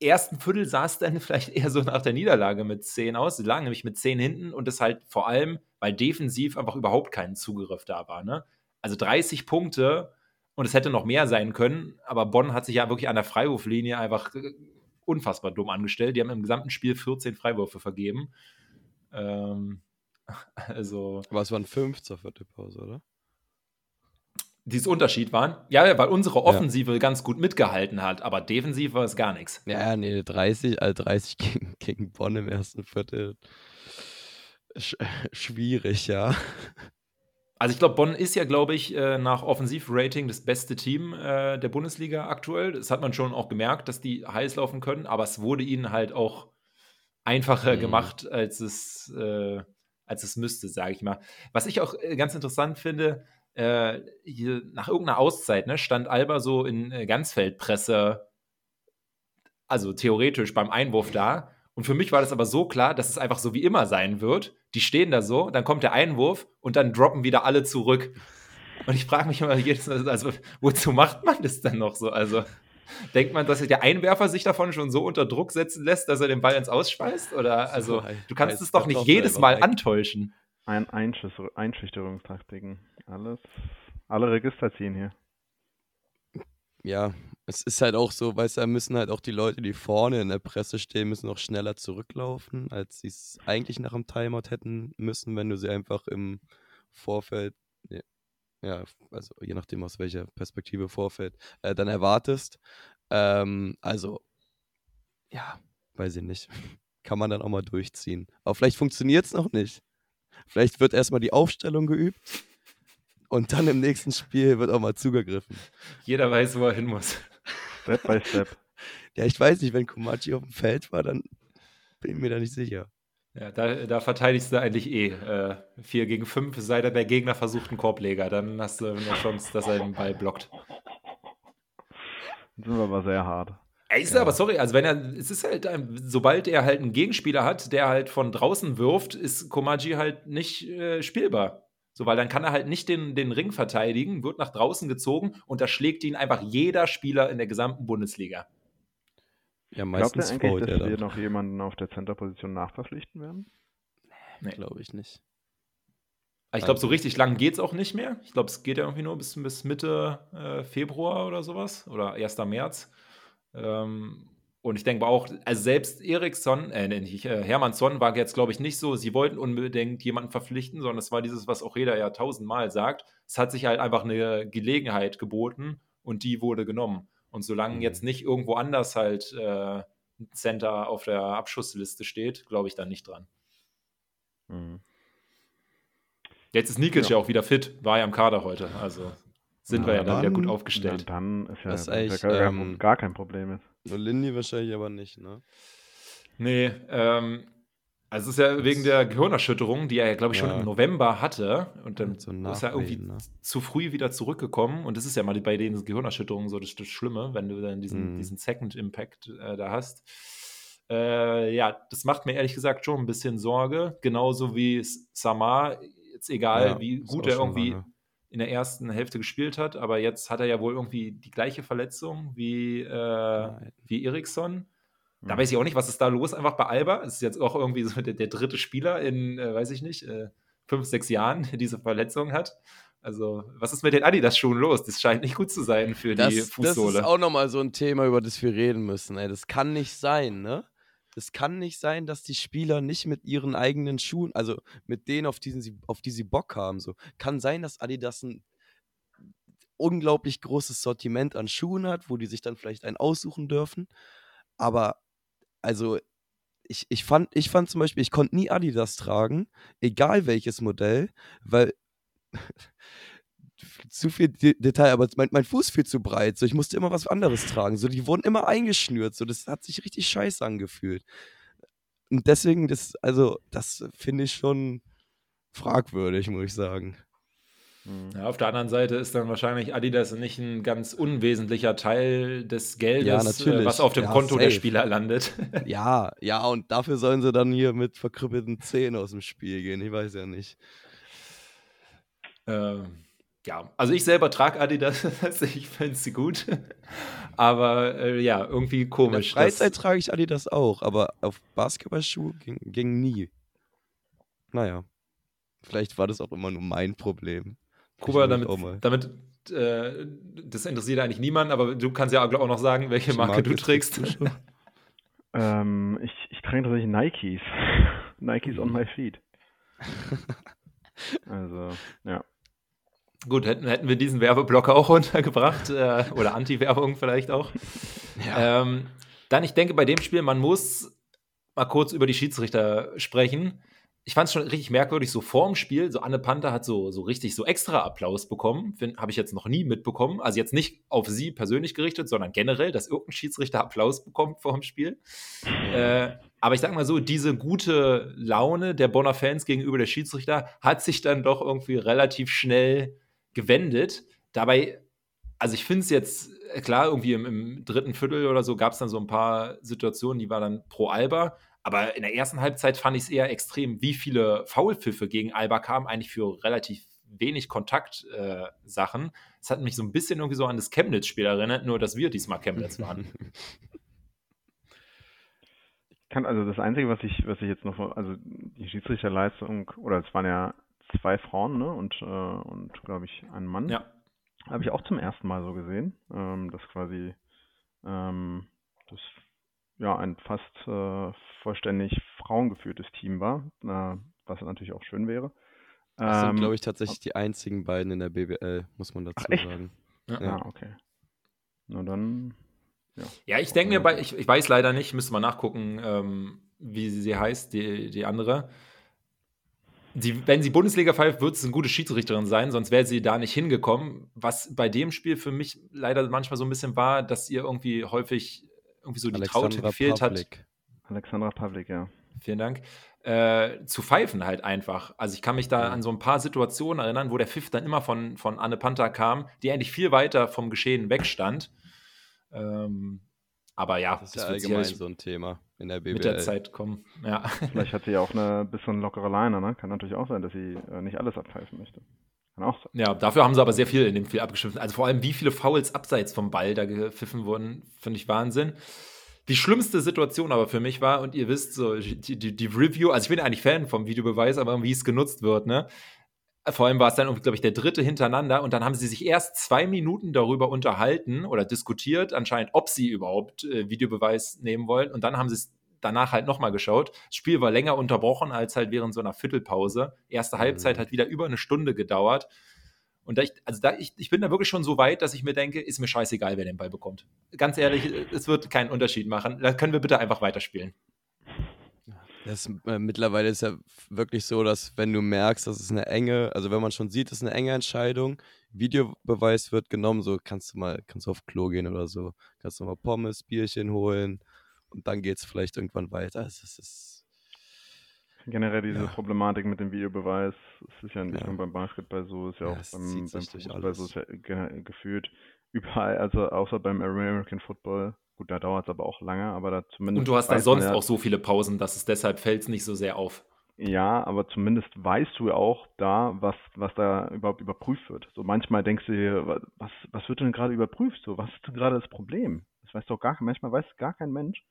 Ersten Viertel sah es dann vielleicht eher so nach der Niederlage mit 10 aus. Sie lagen nämlich mit 10 hinten und das halt vor allem, weil defensiv einfach überhaupt kein Zugriff da war. Ne? Also 30 Punkte und es hätte noch mehr sein können, aber Bonn hat sich ja wirklich an der Freiwurflinie einfach äh, unfassbar dumm angestellt. Die haben im gesamten Spiel 14 Freiwürfe vergeben. Ähm, Also. Aber es waren fünf zur vierten Pause, oder? Dieses Unterschied waren, ja, weil unsere Offensive ja. ganz gut mitgehalten hat, aber defensiv war es gar nichts. Ja, nee, 30, also 30 gegen, gegen Bonn im ersten Viertel. Sch schwierig, ja. Also ich glaube, Bonn ist ja, glaube ich, äh, nach Offensivrating das beste Team äh, der Bundesliga aktuell. Das hat man schon auch gemerkt, dass die heiß laufen können, aber es wurde ihnen halt auch einfacher mhm. gemacht, als es äh, als es müsste, sage ich mal. Was ich auch äh, ganz interessant finde, äh, hier, nach irgendeiner Auszeit ne, stand Alba so in äh, Ganzfeldpresse, also theoretisch beim Einwurf da. Und für mich war das aber so klar, dass es einfach so wie immer sein wird. Die stehen da so, dann kommt der Einwurf und dann droppen wieder alle zurück. Und ich frage mich immer jetzt, also wozu macht man das dann noch so? Also Denkt man, dass der Einwerfer sich davon schon so unter Druck setzen lässt, dass er den Ball ins Ausschmeißt? Oder also, du kannst es doch nicht jedes Mal antäuschen. Ein Einschüchterungstaktiken. Alles, alle Register ziehen hier. Ja, es ist halt auch so, weißt du, da müssen halt auch die Leute, die vorne in der Presse stehen, müssen auch schneller zurücklaufen, als sie es eigentlich nach dem Timeout hätten müssen, wenn du sie einfach im Vorfeld ja, also je nachdem aus welcher Perspektive Vorfeld, äh, dann erwartest. Ähm, also, ja, weiß ich nicht. Kann man dann auch mal durchziehen. Aber vielleicht funktioniert es noch nicht. Vielleicht wird erstmal die Aufstellung geübt und dann im nächsten Spiel wird auch mal zugegriffen. Jeder weiß, wo er hin muss. Step by Step. Ja, ich weiß nicht, wenn Komachi auf dem Feld war, dann bin ich mir da nicht sicher. Ja, da, da verteidigst du eigentlich eh. Äh, 4 gegen 5, sei denn der Gegner versucht einen Korbleger. Dann hast du eine Chance, dass er den Ball blockt. Das sind wir aber sehr hart. Ey, ist ja. aber sorry, also wenn er, es ist halt, sobald er halt einen Gegenspieler hat, der halt von draußen wirft, ist Komaji halt nicht äh, spielbar. So, weil dann kann er halt nicht den, den Ring verteidigen, wird nach draußen gezogen und da schlägt ihn einfach jeder Spieler in der gesamten Bundesliga. Ja, meistens Glaubt ihr eigentlich, dass wir dann. noch jemanden auf der Center-Position nachverpflichten werden? Nee, glaube ich nicht. Ich glaube, so richtig lang geht es auch nicht mehr. Ich glaube, es geht ja irgendwie nur bis, bis Mitte äh, Februar oder sowas oder 1. März. Ähm, und ich denke auch, also selbst Eriksson, äh, nicht, äh, Hermannsson war jetzt, glaube ich, nicht so, sie wollten unbedingt jemanden verpflichten, sondern es war dieses, was auch jeder ja tausendmal sagt. Es hat sich halt einfach eine Gelegenheit geboten und die wurde genommen. Und solange mhm. jetzt nicht irgendwo anders halt äh, ein Center auf der Abschussliste steht, glaube ich da nicht dran. Mhm. Jetzt ist Nikic ja. ja. auch wieder fit, war ja im Kader heute. Also sind na, wir ja dann, wieder gut aufgestellt. Na, dann ist ja, das ist ja gar, ähm, gar, kein Problem. Nur Lindy wahrscheinlich aber nicht, ne? Nee, ähm, Also es ist ja wegen der Gehirnerschütterung, die er ja, glaube ich, schon Ja. im November hatte. Und dann So ist er irgendwie ne? zu früh wieder zurückgekommen. Und das ist ja mal bei den Gehirnerschütterungen so das, das Schlimme, wenn du dann diesen, Mhm. diesen Second Impact äh, da hast. Äh, ja, das macht mir ehrlich gesagt schon ein bisschen Sorge. Genauso wie Samar, jetzt egal, Ja, wie gut er irgendwie lange. in der ersten Hälfte gespielt hat, aber jetzt hat er ja wohl irgendwie die gleiche Verletzung wie, äh, Nein. wie Eriksson. Da Hm. weiß ich auch nicht, was ist da los einfach bei Alba. Es ist jetzt auch irgendwie so der, der dritte Spieler in, äh, weiß ich nicht, äh, fünf, sechs Jahren, der diese Verletzung hat. Also, was ist mit den Adidas-Schuhen los? Das scheint nicht gut zu sein für Das, die das Fußsohle. ist auch nochmal so ein Thema, über das wir reden müssen. Ey. Das kann nicht sein, ne? Es kann nicht sein, dass die Spieler nicht mit ihren eigenen Schuhen, also mit denen, auf, diesen sie, auf die sie Bock haben, so. Kann sein, dass Adidas ein unglaublich großes Sortiment an Schuhen hat, wo die sich dann vielleicht einen aussuchen dürfen. Aber, also, ich, ich, fand, ich fand zum Beispiel, ich konnte nie Adidas tragen, egal welches Modell, weil zu viel De Detail, aber mein, mein Fuß viel zu breit. So, ich musste immer was anderes tragen. So, die wurden immer eingeschnürt. So, das hat sich richtig scheiße angefühlt. Und deswegen, das, also, das finde ich schon fragwürdig, muss ich sagen. Hm. Ja, auf der anderen Seite ist dann wahrscheinlich Adidas nicht ein ganz unwesentlicher Teil des Geldes, Ja, äh, was auf dem Ja, Konto der safe. Spieler landet. Ja, ja, und dafür sollen sie dann hier mit verkrüppelten Zähnen aus dem Spiel gehen. Ich weiß ja nicht. Ähm, ja, also ich selber trage Adidas, ich finde sie gut. Aber äh, ja, irgendwie In der komisch. Freizeit trage ich Adidas auch, aber auf Basketballschuhe ging, ging nie. Naja. Vielleicht war das auch immer nur mein Problem. Kuba, damit, damit äh, das interessiert eigentlich niemand, aber du kannst ja auch noch sagen, welche Marke du Marke trägst. trägst du schon? Ähm, ich, ich trage tatsächlich Nikes. Nikes on my feet. Also, ja. Gut, hätten, hätten wir diesen Werbeblock auch untergebracht äh, oder Anti-Werbung vielleicht auch. Ähm, dann, ich denke, bei dem Spiel, man muss mal kurz über die Schiedsrichter sprechen. Ich fand es schon richtig merkwürdig, so vorm Spiel, so Anne Panther hat so, so richtig so extra Applaus bekommen. Habe ich jetzt noch nie mitbekommen. Also jetzt nicht auf sie persönlich gerichtet, sondern generell, dass irgendein Schiedsrichter Applaus bekommt vorm Spiel. Äh, aber ich sag mal so, diese gute Laune der Bonner Fans gegenüber der Schiedsrichter hat sich dann doch irgendwie relativ schnell gewendet. Dabei, also ich finde es jetzt, äh, klar, irgendwie im, im dritten Viertel oder so gab es dann so ein paar Situationen, die waren dann pro Alba. Aber in der ersten Halbzeit fand ich es eher extrem, wie viele Foulpfiffe gegen Alba kamen, eigentlich für relativ wenig Kontaktsachen. Äh. Es hat mich so ein bisschen irgendwie so an das Chemnitz-Spiel erinnert, nur dass wir diesmal Chemnitz waren. Kann, also das Einzige, was ich, was ich jetzt noch, also die Schiedsrichterleistung, oder es waren ja zwei Frauen, ne, und, äh, und glaube ich, ein Mann. ja. Habe ich auch zum ersten Mal so gesehen, ähm, dass quasi ähm, das ja ein fast äh, vollständig frauengeführtes Team war, äh, was natürlich auch schön wäre. Das sind, Ähm, glaube ich, tatsächlich die einzigen beiden in der BBL, muss man dazu Ach, sagen. Ja. Ja. Ah, okay. Na dann, Ja, ich denke mir, bei, ich, ich weiß leider nicht, müsste mal nachgucken, ähm, wie sie, sie heißt, die, die andere. Sie, wenn sie Bundesliga pfeift, wird es eine gute Schiedsrichterin sein, sonst wäre sie da nicht hingekommen. Was bei dem Spiel für mich leider manchmal so ein bisschen war, dass ihr irgendwie häufig irgendwie so die Traute gefehlt hat. Pavlik. Alexandra Pavlik, ja. Vielen Dank. Äh, zu pfeifen halt einfach. Also ich kann mich da Ja. an so ein paar Situationen erinnern, wo der Pfiff dann immer von, von Anne Panther kam, die eigentlich viel weiter vom Geschehen wegstand. Ähm, aber ja, Das ist ja wird allgemein so ein Thema in der BBL. mit der Zeit kommen. Ja. Vielleicht hat sie ja auch eine bisschen lockere Leine, ne? Kann natürlich auch sein, dass sie äh, nicht alles abpfeifen möchte. Kann auch sein. ja, dafür haben sie aber sehr viel in dem Spiel abgeschliffen. Also vor allem, wie viele Fouls abseits vom Ball da gepfiffen wurden, finde ich Wahnsinn. Die schlimmste Situation aber für mich war, und ihr wisst, so die, die, die Review, also ich bin eigentlich Fan vom Videobeweis, aber wie es genutzt wird, ne? Vor allem war es dann, glaube ich, der dritte hintereinander und dann haben sie sich erst zwei Minuten darüber unterhalten oder diskutiert, anscheinend, ob sie überhaupt äh, Videobeweis nehmen wollen. Und dann haben sie es danach halt nochmal geschaut. Das Spiel war länger unterbrochen als halt während so einer Viertelpause. Erste Halbzeit Mhm. hat wieder über eine Stunde gedauert. Und da ich, also da ich, ich bin da wirklich schon so weit, dass ich mir denke, ist mir scheißegal, wer den Ball bekommt. Ganz ehrlich, es wird keinen Unterschied machen. Dann können wir bitte einfach weiterspielen. Das, äh, mittlerweile ist ja wirklich so, dass wenn du merkst, dass es eine enge, also wenn man schon sieht, es ist eine enge Entscheidung, Videobeweis wird genommen, so kannst du mal, kannst du auf Klo gehen oder so, kannst du mal Pommes, Bierchen holen und dann geht es vielleicht irgendwann weiter. Es ist, es ist Generell diese Ja. Problematik mit dem Videobeweis, es ist ja nicht Ja. nur beim Basketball so, ist ja Ja, auch es beim, beim Fußball so, ist ja ge gefühlt überall, also außer beim American Football. Gut, da dauert es aber auch lange, aber da zumindest Und du hast da sonst ja, auch so viele Pausen, dass es deshalb fällt es nicht so sehr auf. ja, aber zumindest weißt du ja auch da, was, was da überhaupt überprüft wird. So manchmal denkst du dir, wa- was, was wird denn gerade überprüft? So, was ist denn gerade das Problem? Das weiß doch gar manchmal weiß gar kein Mensch.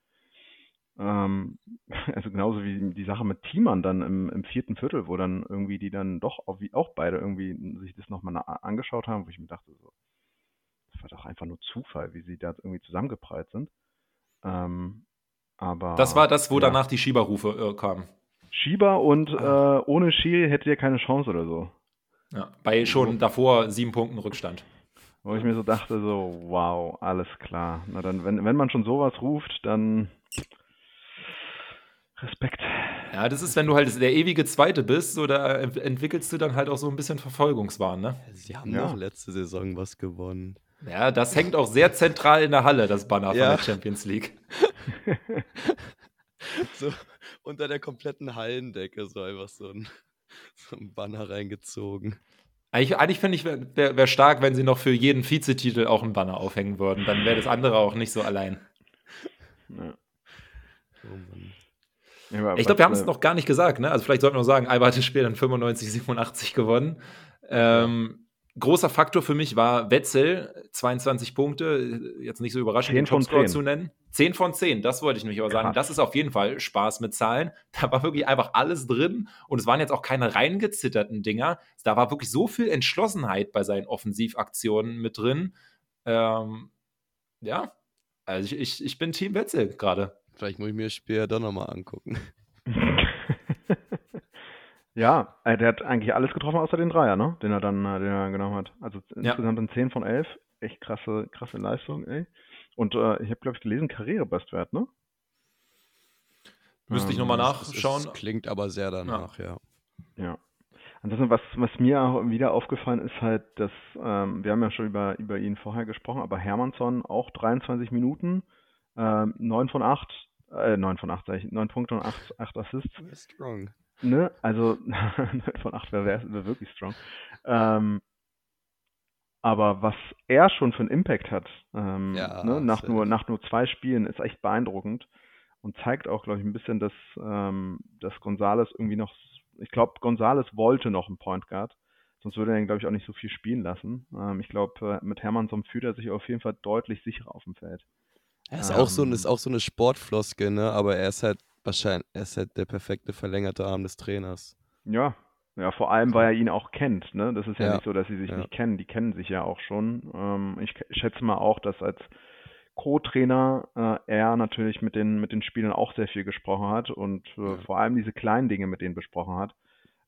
Ähm, also genauso wie die Sache mit Teamern dann im, im vierten Viertel, wo dann irgendwie die dann doch auch, wie, auch beide irgendwie sich das nochmal angeschaut haben, wo ich mir dachte, so, das war doch einfach nur Zufall, wie sie da irgendwie zusammengeprallt sind. Ähm, aber Das war das, wo ja. danach die Schieberrufe äh, kamen. Schieber und Ah. äh, ohne Schiel hättet ihr keine Chance oder so. Ja, bei schon davor sieben Punkten Rückstand. Wo ich mir so dachte, so, wow, alles klar. Na dann, wenn, wenn man schon sowas ruft, dann Respekt. Ja, das ist, wenn du halt der ewige Zweite bist, so da ent- entwickelst du dann halt auch so ein bisschen Verfolgungswahn, ne? Sie haben Ja. doch letzte Saison was gewonnen. Ja, das hängt auch sehr zentral in der Halle, das Banner Ja. von der Champions League. So unter der kompletten Hallendecke so einfach so ein, so ein Banner reingezogen. Eigentlich, eigentlich finde ich, wäre wär, wär stark, wenn sie noch für jeden Vizetitel auch ein Banner aufhängen würden. Dann wäre das andere auch nicht so allein. Ja. Oh Mann. Ja, Ich glaube, wir haben es noch gar nicht gesagt, ne? Also vielleicht sollten wir noch sagen, Alba hat das Spiel dann 95, 87 gewonnen. Ähm, Großer Faktor für mich war Wetzel, 22 Punkte, jetzt nicht so überraschend, 10 den 10. zu nennen. 10 von 10, das wollte ich nämlich aber sagen. Krass. Das ist auf jeden Fall Spaß mit Zahlen. Da war wirklich einfach alles drin und es waren jetzt auch keine reingezitterten Dinger. Da war wirklich so viel Entschlossenheit bei seinen Offensivaktionen mit drin. Ähm, ja, also ich, ich, ich bin Team Wetzel gerade. Vielleicht muss ich mir das Spiel ja doch nochmal angucken. ja, äh, der hat eigentlich alles getroffen außer den Dreier, ne? Den er dann, äh, den er genommen hat. Also Ja. insgesamt dann 10 von 11. Echt krasse, krasse Leistung, ey. Und äh, ich habe, glaube ich, gelesen, Karrierebestwert, ne? Müsste ich Ähm, nochmal Es- es- nachschauen. Es klingt aber sehr danach, ja. Ja. Ansonsten, was, was mir auch wieder aufgefallen ist halt, dass, ähm, wir haben ja schon über, über ihn vorher gesprochen, aber Hermannsson auch 23 Minuten, ähm, 9 von 8, äh, 9 von 8, sag ich, 9 Punkte und 8, 8 Assists. Strong. Ne? Also 9 von 8 wäre wär, wirklich strong. Ähm, aber was er schon für einen Impact hat, ähm, Ja, ne? nach, nur, nach nur zwei Spielen, ist echt beeindruckend und zeigt auch, glaube ich, ein bisschen, dass, ähm, dass Gonzales irgendwie noch, ich glaube, Gonzales wollte noch einen Point Guard, sonst würde er ihn, glaube ich, auch nicht so viel spielen lassen. Ähm, ich glaube, äh, mit Hermannsson fühlt er sich auf jeden Fall deutlich sicherer auf dem Feld. Er ist, auch so, Ähm. ist auch so eine Sportfloskel, ne? Aber er ist halt wahrscheinlich, er ist halt der perfekte verlängerte Arm des Trainers. Ja, ja, vor allem, weil er ihn auch kennt, ne? Das ist ja, Ja, nicht so, dass sie sich ja. nicht kennen, die kennen sich ja auch schon. Ähm, ich schätze mal auch, dass als Co-Trainer äh, er natürlich mit den, mit den Spielern auch sehr viel gesprochen hat und äh, Ja. vor allem diese kleinen Dinge mit denen besprochen hat.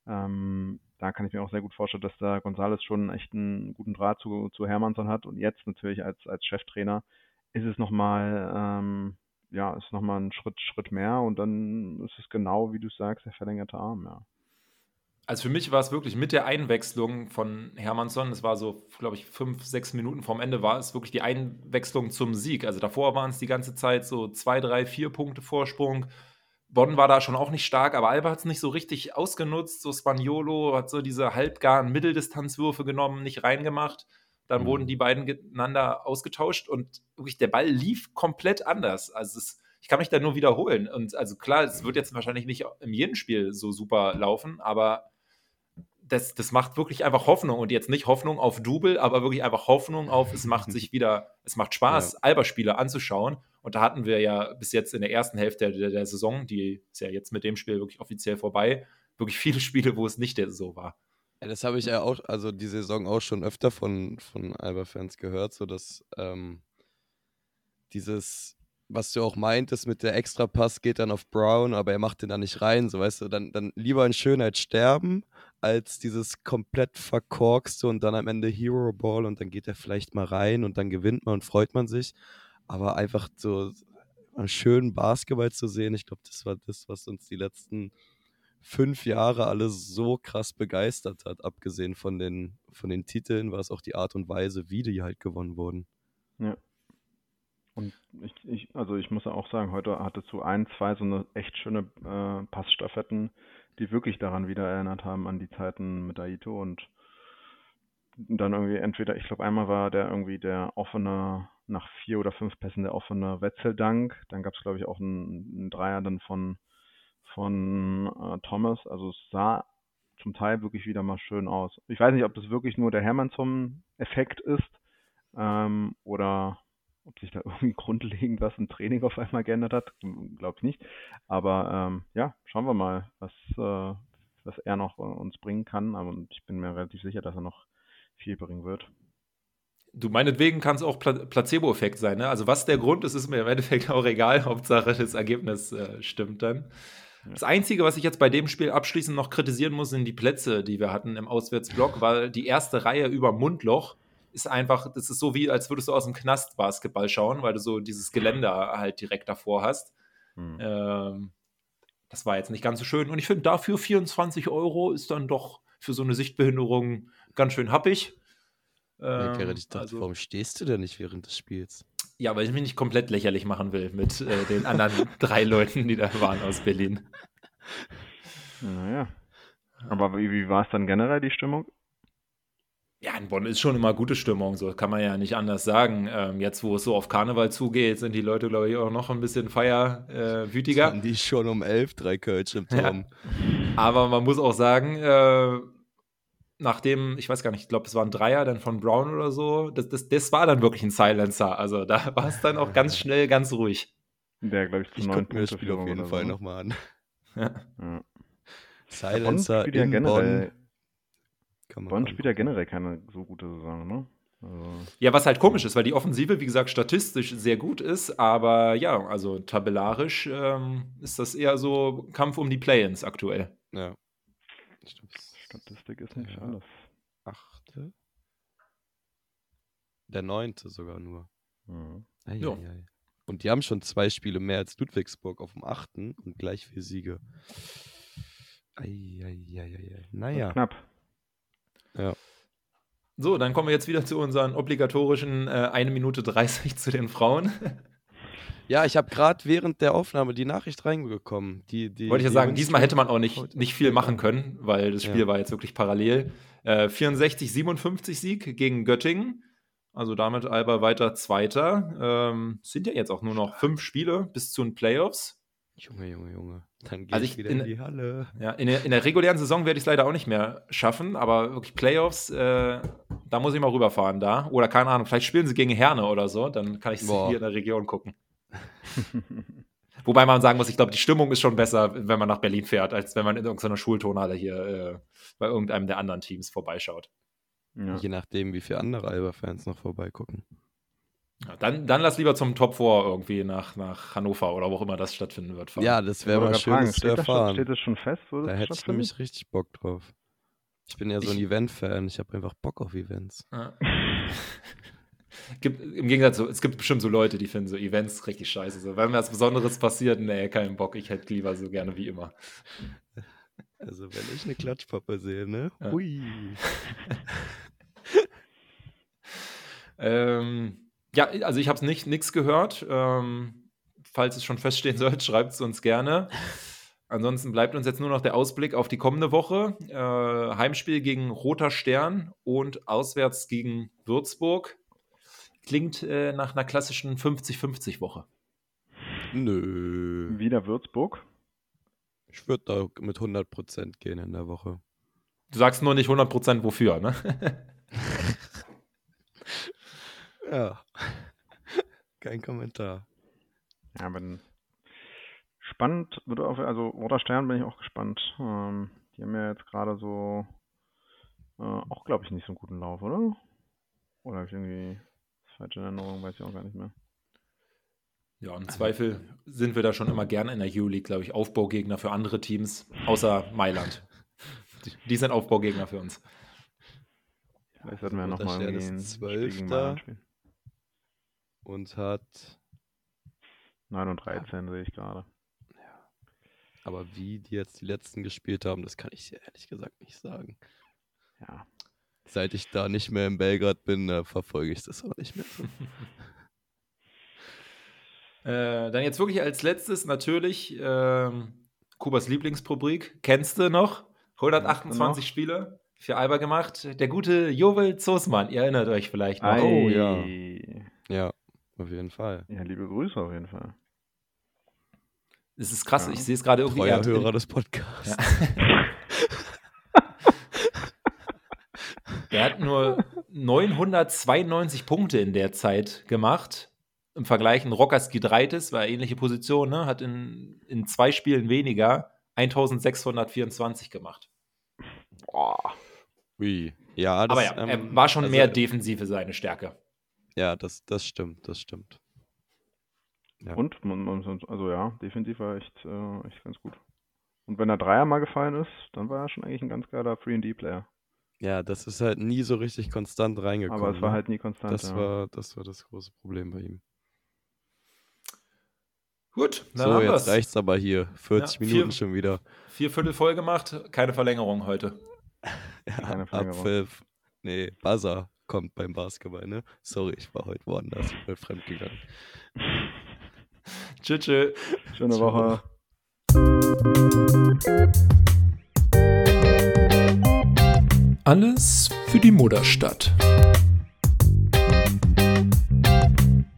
Ähm, da kann ich mir auch sehr gut vorstellen, dass da González schon echt einen guten Draht zu, zu Hermannsson hat und jetzt natürlich als, als Cheftrainer ist es nochmal, ähm, ja, ist nochmal ein Schritt, Schritt mehr und dann ist es genau, wie du sagst, der verlängerte Arm, ja. Also für mich war es wirklich mit der Einwechslung von Hermannsson, es war so, glaube ich, fünf, sechs Minuten vorm Ende, war es wirklich die Einwechslung zum Sieg. Also davor waren es die ganze Zeit so zwei, drei, vier Punkte Vorsprung. Bonn war da schon auch nicht stark, aber Alba hat es nicht so richtig ausgenutzt. So Spaniolo hat so diese halbgaren Mitteldistanzwürfe genommen, nicht reingemacht. Dann Mhm. wurden die beiden gegeneinander ausgetauscht und wirklich der Ball lief komplett anders. Also es, ich kann mich da nur wiederholen. Und also klar, es wird jetzt wahrscheinlich nicht im jedem Spiel so super laufen, aber das, das macht wirklich einfach Hoffnung und jetzt nicht Hoffnung auf Double, aber wirklich einfach Hoffnung auf, es macht sich wieder, es macht Spaß, Alba-Spiele anzuschauen. Und da hatten wir ja bis jetzt in der ersten Hälfte der, der Saison, die ist ja jetzt mit dem Spiel wirklich offiziell vorbei, wirklich viele Spiele, wo es nicht so war. Ja, das habe ich ja auch, also die Saison auch schon öfter von, von Alba-Fans gehört, so dass ähm, dieses, was du auch meintest mit der Extrapass geht dann auf Brown, aber er macht den dann nicht rein, so weißt du, dann, dann lieber in Schönheit sterben, als dieses komplett verkorkste und dann am Ende Hero Ball und dann geht er vielleicht mal rein und dann gewinnt man und freut man sich. Aber einfach so einen schönen Basketball zu sehen, ich glaube, das war das, was uns die letzten fünf Jahre alle so krass begeistert hat. Abgesehen von den, von den Titeln war es auch die Art und Weise, wie die halt gewonnen wurden. Ja. Und ich, ich, also ich muss ja auch sagen, heute hattest du ein, zwei so eine echt schöne äh, Passstaffetten, die wirklich daran wieder erinnert haben, an die Zeiten mit Aito und dann irgendwie entweder, ich glaube, einmal war der irgendwie der offene, nach vier oder fünf Pässen der offene Wetzeldank. Dann gab es, glaube ich, auch einen, einen Dreier dann von, von äh, Thomas. Also es sah zum Teil wirklich wieder mal schön aus. Ich weiß nicht, ob das wirklich nur der Hermannsson-Effekt ist ähm, oder ob sich da irgendwie grundlegend was im Training auf einmal geändert hat. Glaube ich nicht. Aber ähm, ja, schauen wir mal, was, äh, was er noch äh, uns bringen kann. Aber ich bin mir relativ sicher, dass er noch viel bringen wird. Du meinetwegen kann es auch Pla Placebo-Effekt sein. Ne? Also was der Grund ist, ist mir im Endeffekt auch egal. Hauptsache das Ergebnis äh, stimmt dann. Das Einzige, was ich jetzt bei dem Spiel abschließend noch kritisieren muss, sind die Plätze, die wir hatten im Auswärtsblock, weil die erste Reihe über Mundloch ist einfach, das ist so wie, als würdest du aus dem Knast Basketball schauen, weil du so dieses Geländer halt direkt davor hast. Hm. Ähm, das war jetzt nicht ganz so schön. Und ich finde, dafür 24 Euro ist dann doch für so eine Sichtbehinderung ganz schön happig. Ähm, ja, ich dachte, also, warum stehst du denn nicht während des Spiels? Ja, weil ich mich nicht komplett lächerlich machen will mit äh, den anderen drei Leuten, die da waren aus Berlin. Naja. Aber wie, wie war es dann generell, die Stimmung? Ja, in Bonn ist schon immer gute Stimmung, so kann man ja nicht anders sagen. Ähm, jetzt, wo es so auf Karneval zugeht, sind die Leute, glaube ich, auch noch ein bisschen feierwütiger. Äh, die schon um elf, drei Kölsch im Turm. Ja. Aber man muss auch sagen, äh, nachdem, ich weiß gar nicht, ich glaube, es war ein Dreier dann von Brown oder so, das, das, das war dann wirklich ein Silencer. Also da war es dann auch ganz schnell ganz ruhig. Der, glaube ich, zu neun Punkte das Spiel auf jeden Fall so. nochmal an. Ja. ja. Silencer in ja generell, Bonn. Bonn spielt ja generell keine so gute Saison, ne? Also. Ja, was halt komisch ist, weil die Offensive, wie gesagt, statistisch sehr gut ist, aber ja, also tabellarisch ähm, ist das eher so Kampf um die Play-Ins aktuell. Ja. Statistik ist nicht ja. alles. Achte. Der neunte sogar nur. Mhm. Ei, ja. ei, ei. Und die haben schon zwei Spiele mehr als Ludwigsburg auf dem achten und gleich vier Siege. Eieieiei. Naja. Knapp. Ja. So, dann kommen wir jetzt wieder zu unseren obligatorischen äh, 1 Minute 30 zu den Frauen. Ja, ich habe gerade während der Aufnahme die Nachricht reingekommen. Die, die, Wollte ich ja sagen, diesmal hätte man auch nicht, nicht viel machen können, weil das Spiel ja. war jetzt wirklich parallel. Äh, 64, 57 Sieg gegen Göttingen. Also damit Alba weiter Zweiter. Ähm, sind ja jetzt auch nur noch fünf Spiele bis zu den Playoffs. Junge, Junge, Junge. Dann geht also ich wieder in, in, die Halle. Ja, in der, in der regulären Saison werde ich es leider auch nicht mehr schaffen, aber wirklich Playoffs, äh, da muss ich mal rüberfahren da. Oder keine Ahnung, vielleicht spielen sie gegen Herne oder so, dann kann ich sie hier in der Region gucken. Wobei man sagen muss, ich glaube, die Stimmung ist schon besser, wenn man nach Berlin fährt, als wenn man in irgendeiner Schultonhalle hier äh, bei irgendeinem der anderen Teams vorbeischaut. Ja. Je nachdem, wie viele andere Alba-Fans noch vorbeigucken. Ja, dann, dann lass lieber zum Top 4 irgendwie nach, nach Hannover oder wo auch immer das stattfinden wird. Fahren. Ja, das wäre mal schön zu erfahren. steht das schon fest? da hätte ich nämlich richtig Bock drauf. Ich bin ja so ein Event-Fan. Ich habe einfach Bock auf Events. Ja. gibt, Im Gegensatz, so, es gibt bestimmt so Leute, die finden so Events richtig scheiße. So, wenn mir was Besonderes passiert, nee, keinen Bock. Ich hätte lieber so gerne wie immer. Also, wenn ich eine Klatschpappe sehe, ne? Ja. Hui. ähm, ja, also ich habe nicht nichts gehört. Ähm, falls es schon feststehen sollte, schreibt es uns gerne. Ansonsten bleibt uns jetzt nur noch der Ausblick auf die kommende Woche. Äh, Heimspiel gegen Roter Stern und auswärts gegen Würzburg. Klingt äh, nach einer klassischen 50-50-Woche. Nö. Wieder Würzburg? Ich würde da mit 100% gehen in der Woche. Du sagst nur nicht 100% wofür, ne? ja. Kein Kommentar. Ja, bin spannend, also Roter Stern bin ich auch gespannt. Ähm, die haben ja jetzt gerade so äh, auch, glaube ich, nicht so einen guten Lauf, oder? Oder habe ich irgendwie falsche Erinnerung, weiß ich auch gar nicht mehr. Ja, im Zweifel sind wir da schon immer gerne in der EU-League, glaube ich, Aufbaugegner für andere Teams, außer Mailand. Die, die sind Aufbaugegner für uns. Vielleicht sollten wir also, nochmal irgendwie Zwölfter und hat 9 und 13 ja. sehe ich gerade. Ja. Aber wie die jetzt die letzten gespielt haben, das kann ich dir ehrlich gesagt nicht sagen. Ja, seit ich da nicht mehr in Belgrad bin, äh, verfolge ich das auch nicht mehr. äh, dann jetzt wirklich als letztes natürlich ähm, Kubas Lieblingsrubrik. Kennst du noch? 128 noch? Spiele für Alba gemacht. Der gute Jovel Zosmann, ihr erinnert euch vielleicht noch. Ei. Oh, ja. Ja, auf jeden Fall. Ja, liebe Grüße auf jeden Fall. Es ist krass, Ja. ich sehe es gerade irgendwie. er Treuer Hörer des Podcasts. Er hat nur 992 Punkte in der Zeit gemacht. Im Vergleich ein Rockers Gidreitis, war ähnliche Position, ne? hat in, in zwei Spielen weniger 1624 gemacht. Boah. Ui. Ja, das, Aber ja, ähm, er war schon also, mehr Defensive seine Stärke. Ja, das, das stimmt, das stimmt. Ja. Und, man, man, also ja, defensiv war echt, äh, echt ganz gut. Und wenn er Dreier mal gefallen ist, dann war er schon eigentlich ein ganz geiler 3D-Player. Ja, das ist halt nie so richtig konstant reingekommen. Aber es war ne? halt nie konstant. das ja. war, das war das große Problem bei ihm. Gut, dann so, haben jetzt wir's. reicht's aber hier. 40 Ja, Minuten vier- schon wieder. Vier Viertel voll gemacht, keine Verlängerung heute. Keine Ja, Verlängerung. Abpfiff. Nee, Buzzer kommt beim Basketball, ne? Sorry, ich war heute woanders, ich bin fremdgegangen. Tschüss. tschüss. Schöne. Woche. Alles für die Mutterstadt.